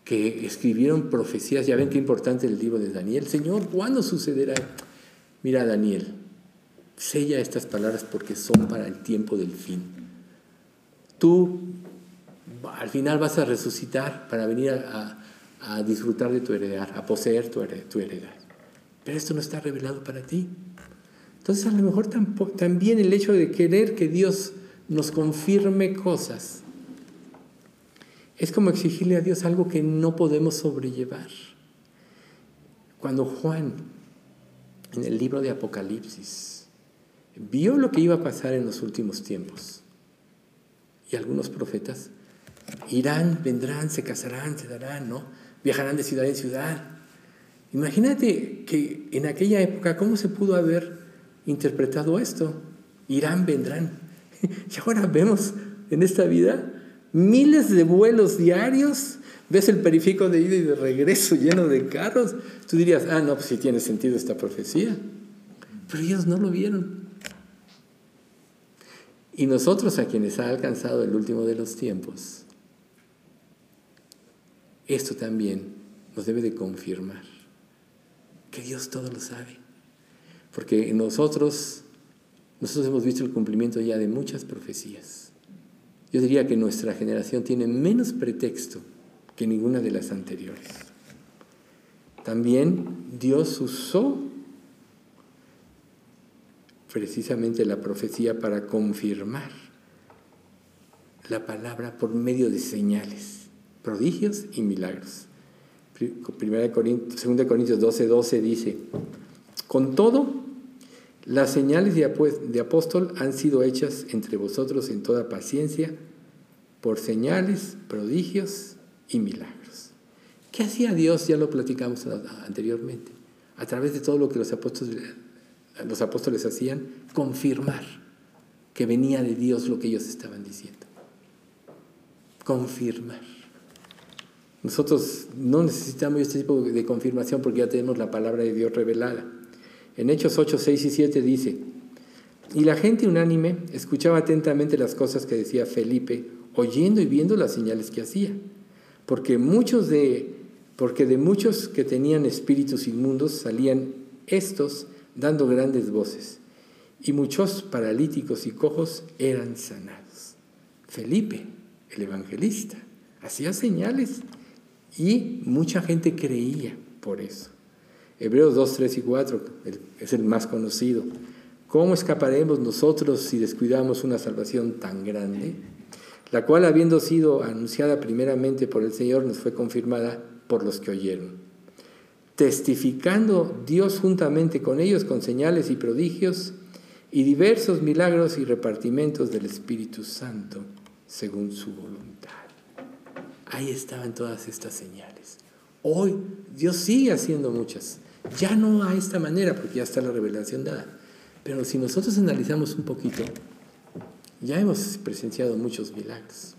que escribieron profecías? Ya ven qué importante el libro de Daniel. Señor, ¿cuándo sucederá? Mira, Daniel, sella estas palabras porque son para el tiempo del fin. Tú al final vas a resucitar para venir a, a disfrutar de tu heredad, a poseer tu, heredad. Pero esto no está revelado para ti. Entonces a lo mejor también el hecho de querer que Dios nos confirme cosas es como exigirle a Dios algo que no podemos sobrellevar. Cuando Juan, en el libro de Apocalipsis, vio lo que iba a pasar en los últimos tiempos, y algunos profetas irán, vendrán, se casarán, se darán, ¿no? viajarán de ciudad en ciudad. Imagínate que en aquella época, ¿cómo se pudo haber interpretado esto? Irán, vendrán. (laughs) Y ahora vemos en esta vida miles de vuelos diarios. Ves el periférico de ida y de regreso lleno de carros. Tú dirías, ah, no, pues sí tiene sentido esta profecía. Pero ellos no lo vieron. Y nosotros a quienes ha alcanzado el último de los tiempos, esto también nos debe de confirmar que Dios todo lo sabe. Porque nosotros, nosotros hemos visto el cumplimiento ya de muchas profecías. Yo diría que nuestra generación tiene menos pretexto que ninguna de las anteriores. También Dios usó precisamente la profecía para confirmar la palabra por medio de señales prodigios y milagros. Primera Corintios, 2 Corintios 12, 12 dice, con todo, las señales de apóstol han sido hechas entre vosotros en toda paciencia por señales, prodigios y milagros. ¿Qué hacía Dios? Ya lo platicamos anteriormente. A través de todo lo que los apóstoles, los apóstoles hacían, confirmar que venía de Dios lo que ellos estaban diciendo. Confirmar. Nosotros no necesitamos este tipo de confirmación porque ya tenemos la palabra de Dios revelada. En Hechos 8, 6 y 7 dice, y la gente unánime escuchaba atentamente las cosas que decía Felipe, oyendo y viendo las señales que hacía, porque muchos de porque de muchos que tenían espíritus inmundos salían estos dando grandes voces, y muchos paralíticos y cojos eran sanados. Felipe, el evangelista, hacía señales y mucha gente creía por eso. Hebreos 2, 3 y 4 es el más conocido. ¿Cómo escaparemos nosotros si descuidamos una salvación tan grande? La cual, habiendo sido anunciada primeramente por el Señor, nos fue confirmada por los que oyeron. Testificando Dios juntamente con ellos con señales y prodigios y diversos milagros y repartimentos del Espíritu Santo según su voluntad. Ahí estaban todas estas señales. Hoy Dios sigue haciendo muchas. Ya no a esta manera, porque ya está la revelación dada. Pero si nosotros analizamos un poquito, ya hemos presenciado muchos milagros.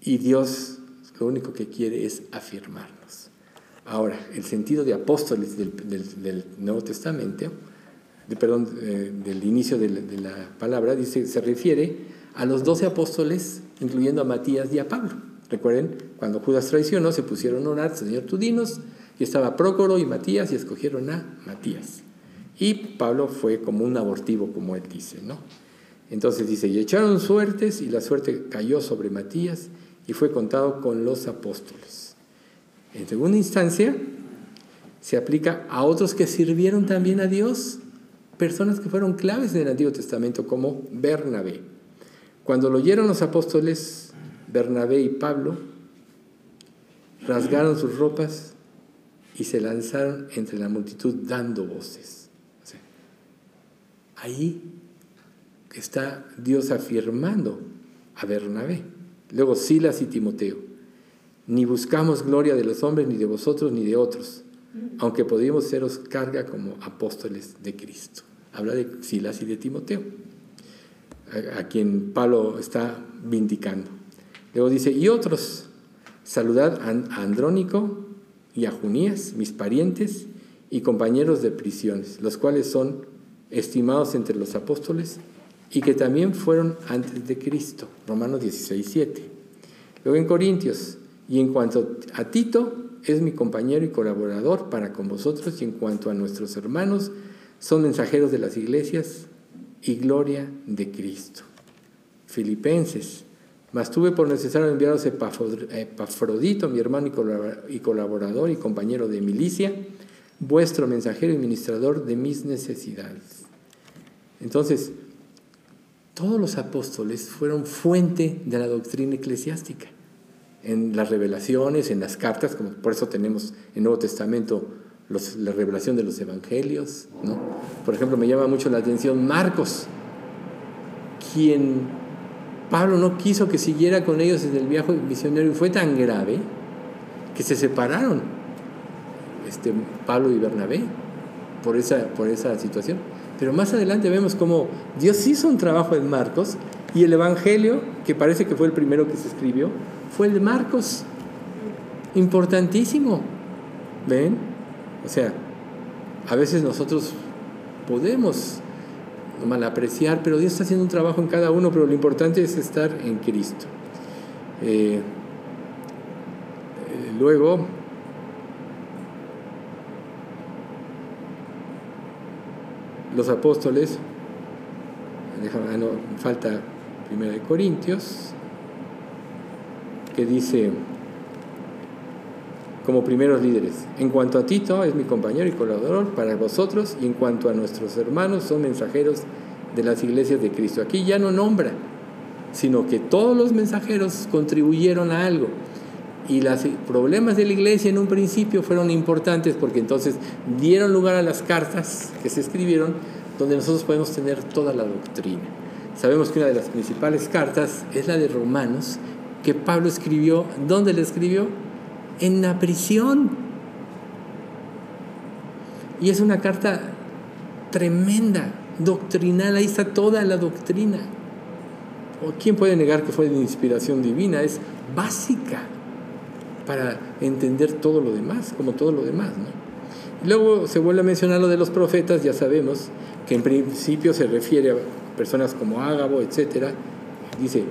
Y Dios lo único que quiere es afirmarnos. Ahora, el sentido de apóstoles del, Nuevo Testamento, perdón, eh, del inicio de la, palabra, dice, se refiere a los doce apóstoles, incluyendo a Matías y a Pablo. Recuerden, cuando Judas traicionó, se pusieron a orar, Señor, tú dinos, y estaba Prócoro y Matías, y escogieron a Matías. Y Pablo fue como un abortivo, como él dice, ¿no? Entonces dice, y echaron suertes, y la suerte cayó sobre Matías, y fue contado con los apóstoles. En segunda instancia, se aplica a otros que sirvieron también a Dios, personas que fueron claves en el Antiguo Testamento, como Bernabé. Cuando lo oyeron los apóstoles, Bernabé y Pablo rasgaron sus ropas y se lanzaron entre la multitud dando voces. ahí está Dios afirmando a Bernabé. Luego Silas y Timoteo. Ni buscamos gloria de los hombres, ni de vosotros, ni de otros, aunque podíamos seros carga como apóstoles de Cristo. Habla de Silas y de Timoteo, a, quien Pablo está vindicando. Luego dice, y otros, saludad a Andrónico y a Junías, mis parientes y compañeros de prisiones, los cuales son estimados entre los apóstoles y que también fueron antes de Cristo. Romanos 16, 7. Luego en Corintios, y en cuanto a Tito, es mi compañero y colaborador para con vosotros, y en cuanto a nuestros hermanos, son mensajeros de las iglesias y gloria de Cristo. Filipenses, mas tuve por necesario enviaros Epafrodito, mi hermano y colaborador y compañero de milicia, vuestro mensajero y ministrador de mis necesidades. Entonces, todos los apóstoles fueron fuente de la doctrina eclesiástica. En las revelaciones, en las cartas, como por eso tenemos en Nuevo Testamento la revelación de los evangelios. ¿no? Por ejemplo, me llama mucho la atención Marcos, quien Pablo no quiso que siguiera con ellos en el viaje misionero y fue tan grave que se separaron este, Pablo y Bernabé por esa, por esa situación. Pero más adelante vemos cómo Dios hizo un trabajo en Marcos y el Evangelio, que parece que fue el primero que se escribió, fue el de Marcos. Importantísimo. ¿Ven? O sea, a veces nosotros podemos mal apreciar, pero Dios está haciendo un trabajo en cada uno, pero lo importante es estar en Cristo. Eh, eh, luego, los apóstoles, déjame, no, falta primero de Corintios, que dice, como primeros líderes, en cuanto a Tito, es mi compañero y colaborador para vosotros, y en cuanto a nuestros hermanos, son mensajeros de las iglesias de Cristo. Aquí ya no nombra, sino que todos los mensajeros contribuyeron a algo. Y los problemas de la iglesia en un principio fueron importantes porque entonces dieron lugar a las cartas que se escribieron donde nosotros podemos tener toda la doctrina. Sabemos que una de las principales cartas es la de Romanos, que Pablo escribió, ¿dónde le escribió? En la prisión. Y es una carta tremenda, doctrinal, ahí está toda la doctrina. ¿Quién puede negar que fue de inspiración divina? Es básica para entender todo lo demás, como todo lo demás. ¿no? luego se vuelve a mencionar lo de los profetas, ya sabemos que en principio se refiere a personas como Ágabo, etc. Dice,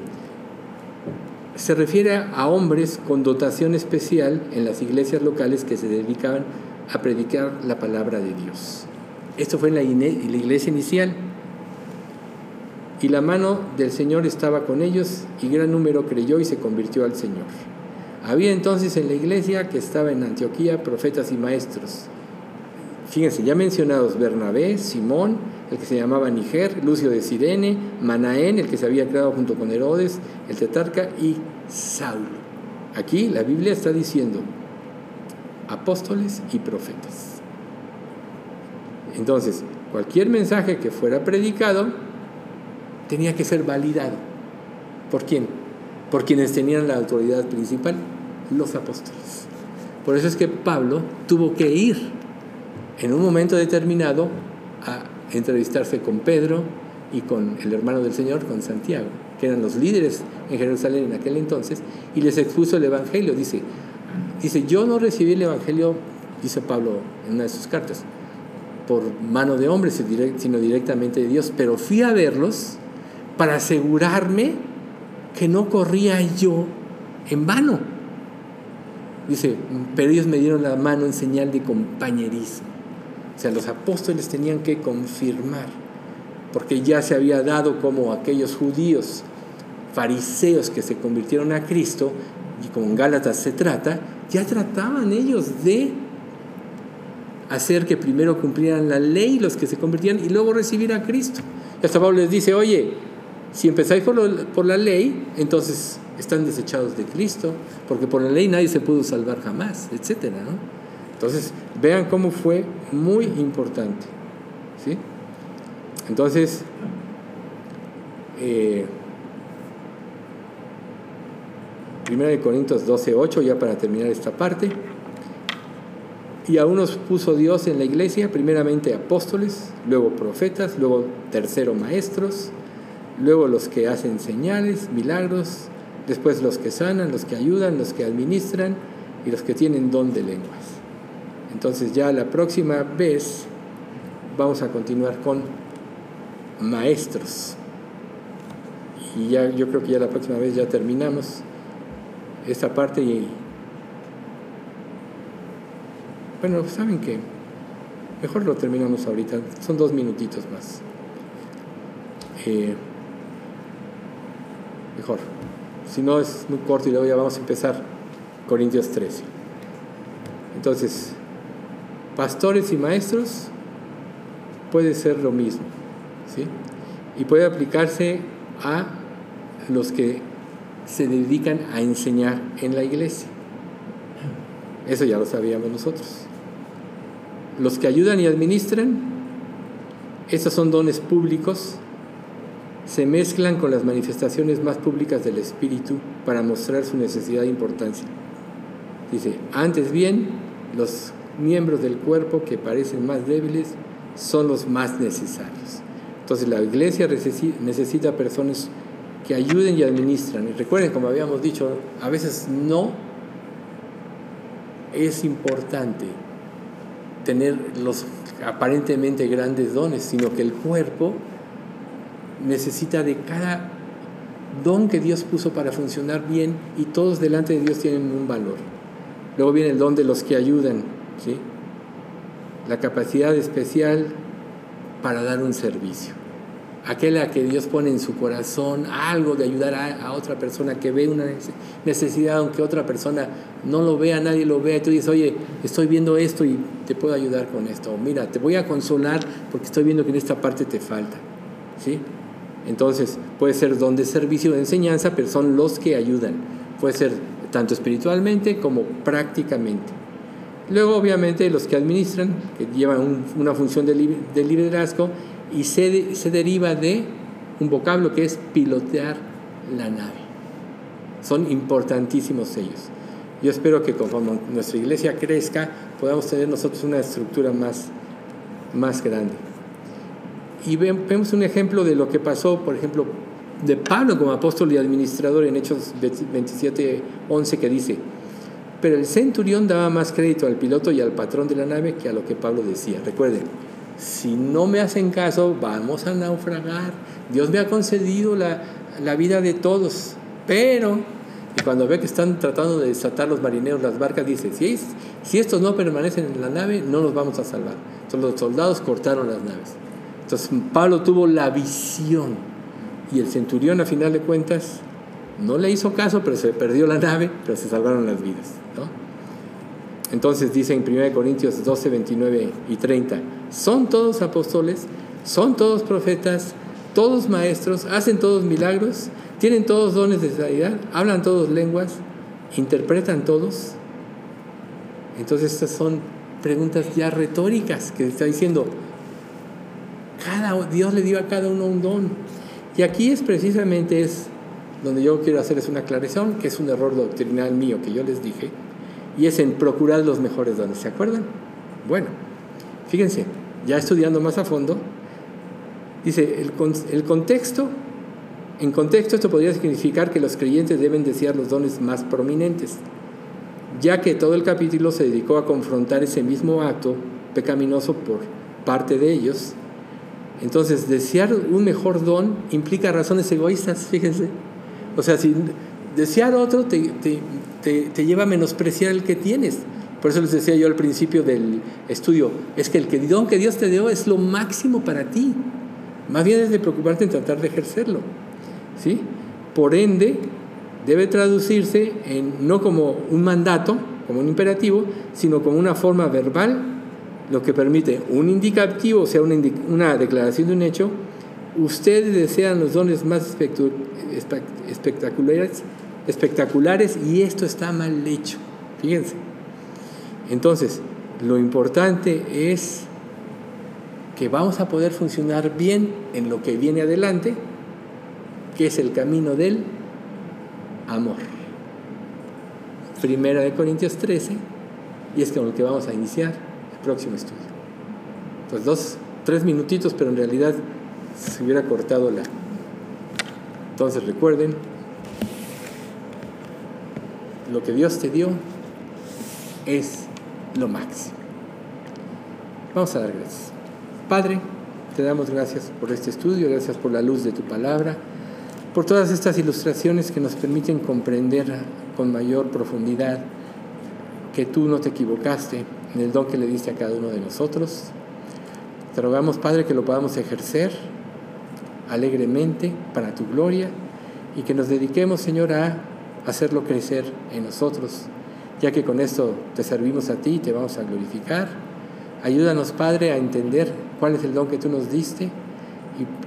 se refiere a hombres con dotación especial en las iglesias locales que se dedicaban a predicar la palabra de Dios. Esto fue en la, iglesia inicial. Y la mano del Señor estaba con ellos y gran número creyó y se convirtió al Señor. Había entonces en la iglesia que estaba en Antioquía profetas y maestros. Fíjense, ya mencionados Bernabé, Simón, el que se llamaba Niger, Lucio de Sirene, Manaén, el que se había creado junto con Herodes, el tetarca, y Saulo. Aquí la Biblia está diciendo apóstoles y profetas. Entonces, cualquier mensaje que fuera predicado tenía que ser validado. ¿Por quién? Por quienes tenían la autoridad principal, los apóstoles. Por eso es que Pablo tuvo que ir en un momento determinado a entrevistarse con Pedro y con el hermano del Señor, con Santiago, que eran los líderes en Jerusalén en aquel entonces, y les expuso el Evangelio. Dice, dice yo no recibí el Evangelio, dice Pablo en una de sus cartas, por mano de hombres, sino directamente de Dios, pero fui a verlos para asegurarme que no corría yo en vano. Dice, pero ellos me dieron la mano en señal de compañerismo. O sea, los apóstoles tenían que confirmar, porque ya se había dado como aquellos judíos, fariseos que se convirtieron a Cristo, y con Gálatas se trata, ya trataban ellos de hacer que primero cumplieran la ley los que se convirtieran y luego recibir a Cristo. Y hasta Pablo les dice, oye, si empezáis por, por la ley, entonces están desechados de Cristo, porque por la ley nadie se pudo salvar jamás, etc. Entonces, vean cómo fue muy importante. ¿sí? Entonces, eh, de Corintios 12, 8, ya para terminar esta parte. Y aún nos puso Dios en la iglesia, primeramente apóstoles, luego profetas, luego tercero maestros, luego los que hacen señales, milagros, después los que sanan, los que ayudan, los que administran y los que tienen don de lenguas. Entonces ya la próxima vez vamos a continuar con maestros. Y ya yo creo que ya la próxima vez ya terminamos esta parte y bueno, saben que mejor lo terminamos ahorita, son dos minutitos más. Eh, mejor. Si no es muy corto y luego ya vamos a empezar Corintios 13. Entonces, pastores y maestros puede ser lo mismo, ¿sí? Y puede aplicarse a los que se dedican a enseñar en la iglesia. Eso ya lo sabíamos nosotros. Los que ayudan y administran, esos son dones públicos, se mezclan con las manifestaciones más públicas del Espíritu para mostrar su necesidad e importancia. Dice, antes bien, los miembros del cuerpo que parecen más débiles son los más necesarios. Entonces la iglesia necesita personas que ayuden y administran. Y recuerden, como habíamos dicho, a veces no es importante tener los aparentemente grandes dones, sino que el cuerpo necesita de cada don que Dios puso para funcionar bien y todos delante de Dios tienen un valor. Luego viene el don de los que ayudan, ¿sí? la capacidad especial para dar un servicio. Aquella que Dios pone en su corazón algo de ayudar a, otra persona que ve una necesidad, aunque otra persona no lo vea, nadie lo vea, y tú dices, oye, estoy viendo esto y te puedo ayudar con esto. mira, te voy a consolar porque estoy viendo que en esta parte te falta. ¿Sí? Entonces, puede ser don de servicio de enseñanza, pero son los que ayudan. Puede ser tanto espiritualmente como prácticamente. Luego, obviamente, los que administran, que llevan una función de, liderazgo y se, deriva de un vocablo que es pilotear la nave. Son importantísimos ellos. Yo espero que conforme nuestra iglesia crezca, podamos tener nosotros una estructura más, más grande. Y vemos un ejemplo de lo que pasó, por ejemplo, de Pablo como apóstol y administrador en Hechos 27, 11, que dice, pero el centurión daba más crédito al piloto y al patrón de la nave que a lo que Pablo decía. Recuerden, si no me hacen caso, vamos a naufragar. Dios me ha concedido la, la vida de todos, pero y cuando ve que están tratando de desatar los marineros las barcas, dice, si, si estos no permanecen en la nave, no nos vamos a salvar. Entonces los soldados cortaron las naves. Entonces Pablo tuvo la visión y el centurión a final de cuentas no le hizo caso, pero se perdió la nave, pero se salvaron las vidas. Entonces dice en 1 Corintios 12, 29 y 30, son todos apóstoles, son todos profetas, todos maestros, hacen todos milagros, tienen todos dones de sanidad, hablan todos lenguas, interpretan todos. Entonces estas son preguntas ya retóricas que está diciendo, cada, Dios le dio a cada uno un don. Y aquí es precisamente es donde yo quiero hacerles una aclaración, que es un error doctrinal mío que yo les dije, y es en procurar los mejores dones. ¿Se acuerdan? Bueno, fíjense, ya estudiando más a fondo, dice, el, el contexto, en contexto esto podría significar que los creyentes deben desear los dones más prominentes, ya que todo el capítulo se dedicó a confrontar ese mismo acto pecaminoso por parte de ellos. Entonces, desear un mejor don implica razones egoístas, fíjense. O sea, si desear otro te, te, lleva a menospreciar el que tienes. Por eso les decía yo al principio del estudio, es que el don que Dios te dio es lo máximo para ti. Más bien es de preocuparte en tratar de ejercerlo. ¿sí? Por ende, debe traducirse en, no como un mandato, como un imperativo, sino como una forma verbal, lo que permite un indicativo, o sea, una, una declaración de un hecho. Ustedes desean los dones más espectaculares y esto está mal hecho. Fíjense. Entonces, lo importante es que vamos a poder funcionar bien en lo que viene adelante, que es el camino del amor. Primera de Corintios 13, y es con lo que vamos a iniciar el próximo estudio. Pues dos, tres minutitos, pero en realidad se hubiera cortado la. Entonces recuerden, lo que Dios te dio es lo máximo. Vamos a dar gracias. Padre, te damos gracias por este estudio, gracias por la luz de tu palabra, por todas estas ilustraciones que nos permiten comprender con mayor profundidad que tú no te equivocaste en el don que le diste a cada uno de nosotros. Te rogamos, Padre, que lo podamos ejercer alegremente para tu gloria y que nos dediquemos, Señor, a hacerlo crecer en nosotros, ya que con esto te servimos a ti y te vamos a glorificar. Ayúdanos, Padre, a entender cuál es el don que tú nos diste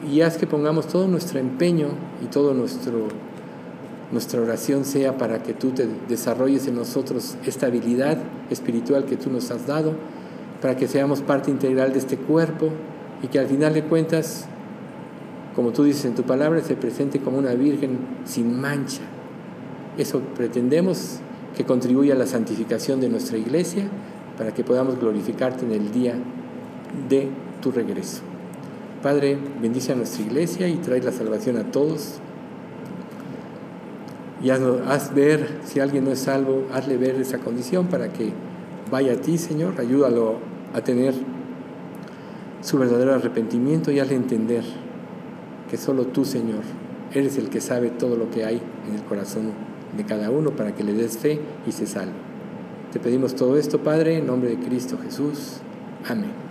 y, haz que pongamos todo nuestro empeño y toda nuestra oración sea para que tú te desarrolles en nosotros esta habilidad espiritual que tú nos has dado, para que seamos parte integral de este cuerpo y que al final de cuentas, como tú dices en tu palabra, se presente como una virgen sin mancha eso pretendemos que contribuya a la santificación de nuestra iglesia para que podamos glorificarte en el día de tu regreso. Padre, bendice a nuestra iglesia y trae la salvación a todos. Y haz, ver, si alguien no es salvo, hazle ver esa condición para que vaya a ti, Señor. Ayúdalo a tener su verdadero arrepentimiento y hazle entender que solo tú, Señor, eres el que sabe todo lo que hay en el corazón de cada uno para que le des fe y se salve. Te pedimos todo esto, Padre, en nombre de Cristo Jesús. Amén.